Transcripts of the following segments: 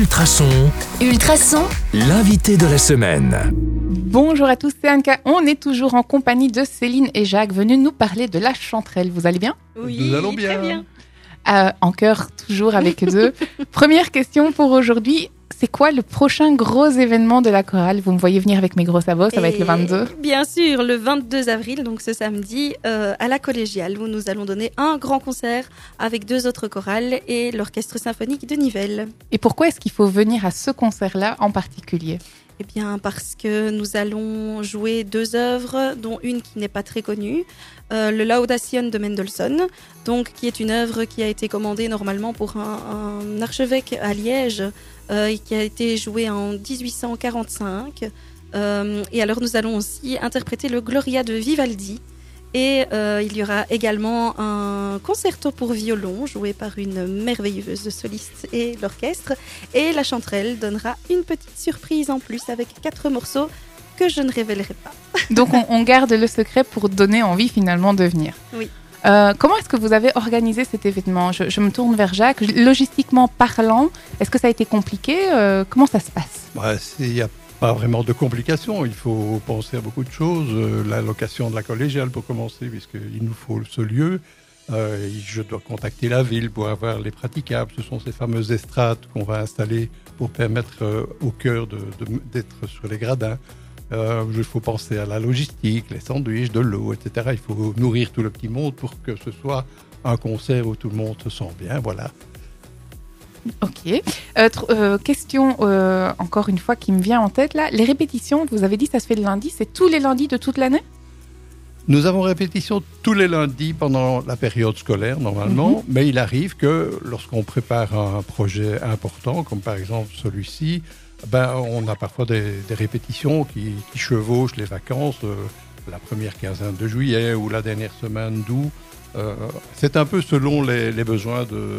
Ultrason, Ultrason, l'invité de la semaine. Bonjour à tous, c'est Anka. On est toujours en compagnie de Céline et Jacques, venus nous parler de la chanterelle. Vous allez bien? Oui, Nous allons bien. Très bien. Euh, En cœur, toujours avec eux. Première question pour aujourd'hui. C'est quoi le prochain gros événement de la chorale? Vous me voyez venir avec mes gros sabots, ça va être le Et 22. Bien sûr, le 22 avril, donc ce samedi, euh, à la collégiale, où nous allons donner un grand concert avec deux autres chorales et l'orchestre symphonique de Nivelles. Et pourquoi est-ce qu'il faut venir à ce concert-là en particulier? Eh bien, parce que nous allons jouer deux œuvres, dont une qui n'est pas très connue, euh, le Laudation de Mendelssohn, donc qui est une œuvre qui a été commandée normalement pour un, un archevêque à Liège qui a été jouée en 1845. Euh, et alors, nous allons aussi interpréter le Gloria de Vivaldi. Et euh, il y aura également un concerto pour violon joué par une merveilleuse soliste et l'orchestre. Et la chanterelle donnera une petite surprise en plus avec quatre morceaux que je ne révélerai pas. Donc on, on garde le secret pour donner envie finalement de venir. Oui. Euh, comment est-ce que vous avez organisé cet événement je, me tourne vers Jacques. Logistiquement parlant, est-ce que ça a été compliqué Euh, Comment ça se passe? Il n'y a pas vraiment de complications. Il faut penser à beaucoup de choses. Euh, la location de la collégiale pour commencer, puisqu'il nous faut ce lieu. Euh, je dois contacter la ville pour avoir les praticables. Ce sont ces fameuses estrades qu'on va installer pour permettre au cœur d'être sur les gradins. Euh, il faut penser à la logistique, les sandwichs, de l'eau, etc. Il faut nourrir tout le petit monde pour que ce soit un concert où tout le monde se sent bien. Voilà. Ok. Euh, euh, question euh, encore une fois qui me vient en tête là. Les répétitions, vous avez dit ça se fait le lundi, c'est tous les lundis de toute l'année? Nous avons répétition tous les lundis pendant la période scolaire, normalement, mais il arrive que lorsqu'on prépare un projet important, comme par exemple celui-ci, ben, on a parfois des, des répétitions qui, qui chevauchent les vacances, euh, la première quinzaine de juillet ou la dernière semaine d'août. Euh, C'est un peu selon les, les besoins de,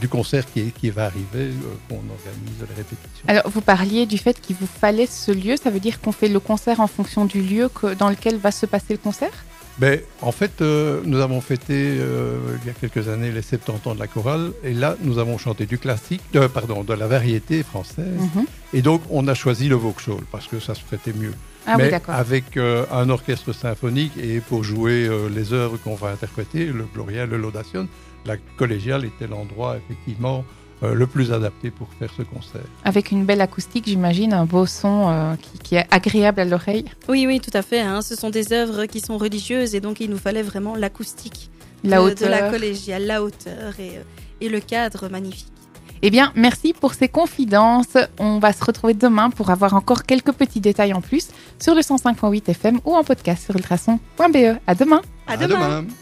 du concert qui, qui va arriver euh, qu'on organise les répétitions. Alors vous parliez du fait qu'il vous fallait ce lieu, ça veut dire qu'on fait le concert en fonction du lieu que- dans lequel va se passer le concert? Ben, en fait, euh, nous avons fêté euh, il y a quelques années les 70 ans de la chorale, et là, nous avons chanté du classique, euh, pardon, de la variété française, Mhm. et donc on a choisi le Vauxhall parce que ça se prêtait mieux. Ah Mais oui, avec euh, un orchestre symphonique et pour jouer euh, les œuvres qu'on va interpréter, le Gloria, le Laudation, la collégiale était l'endroit effectivement euh, le plus adapté pour faire ce concert. Avec une belle acoustique, j'imagine, un beau son euh, qui, qui est agréable à l'oreille. Oui, oui, tout à fait. hein. Ce sont des œuvres qui sont religieuses et donc il nous fallait vraiment l'acoustique La de, hauteur. de la collégiale, la hauteur et, et le cadre magnifique. Eh bien, merci pour ces confidences. On va se retrouver demain pour avoir encore quelques petits détails en plus sur le 105.8 FM ou en podcast sur ultrason.be. À demain. À demain. demain.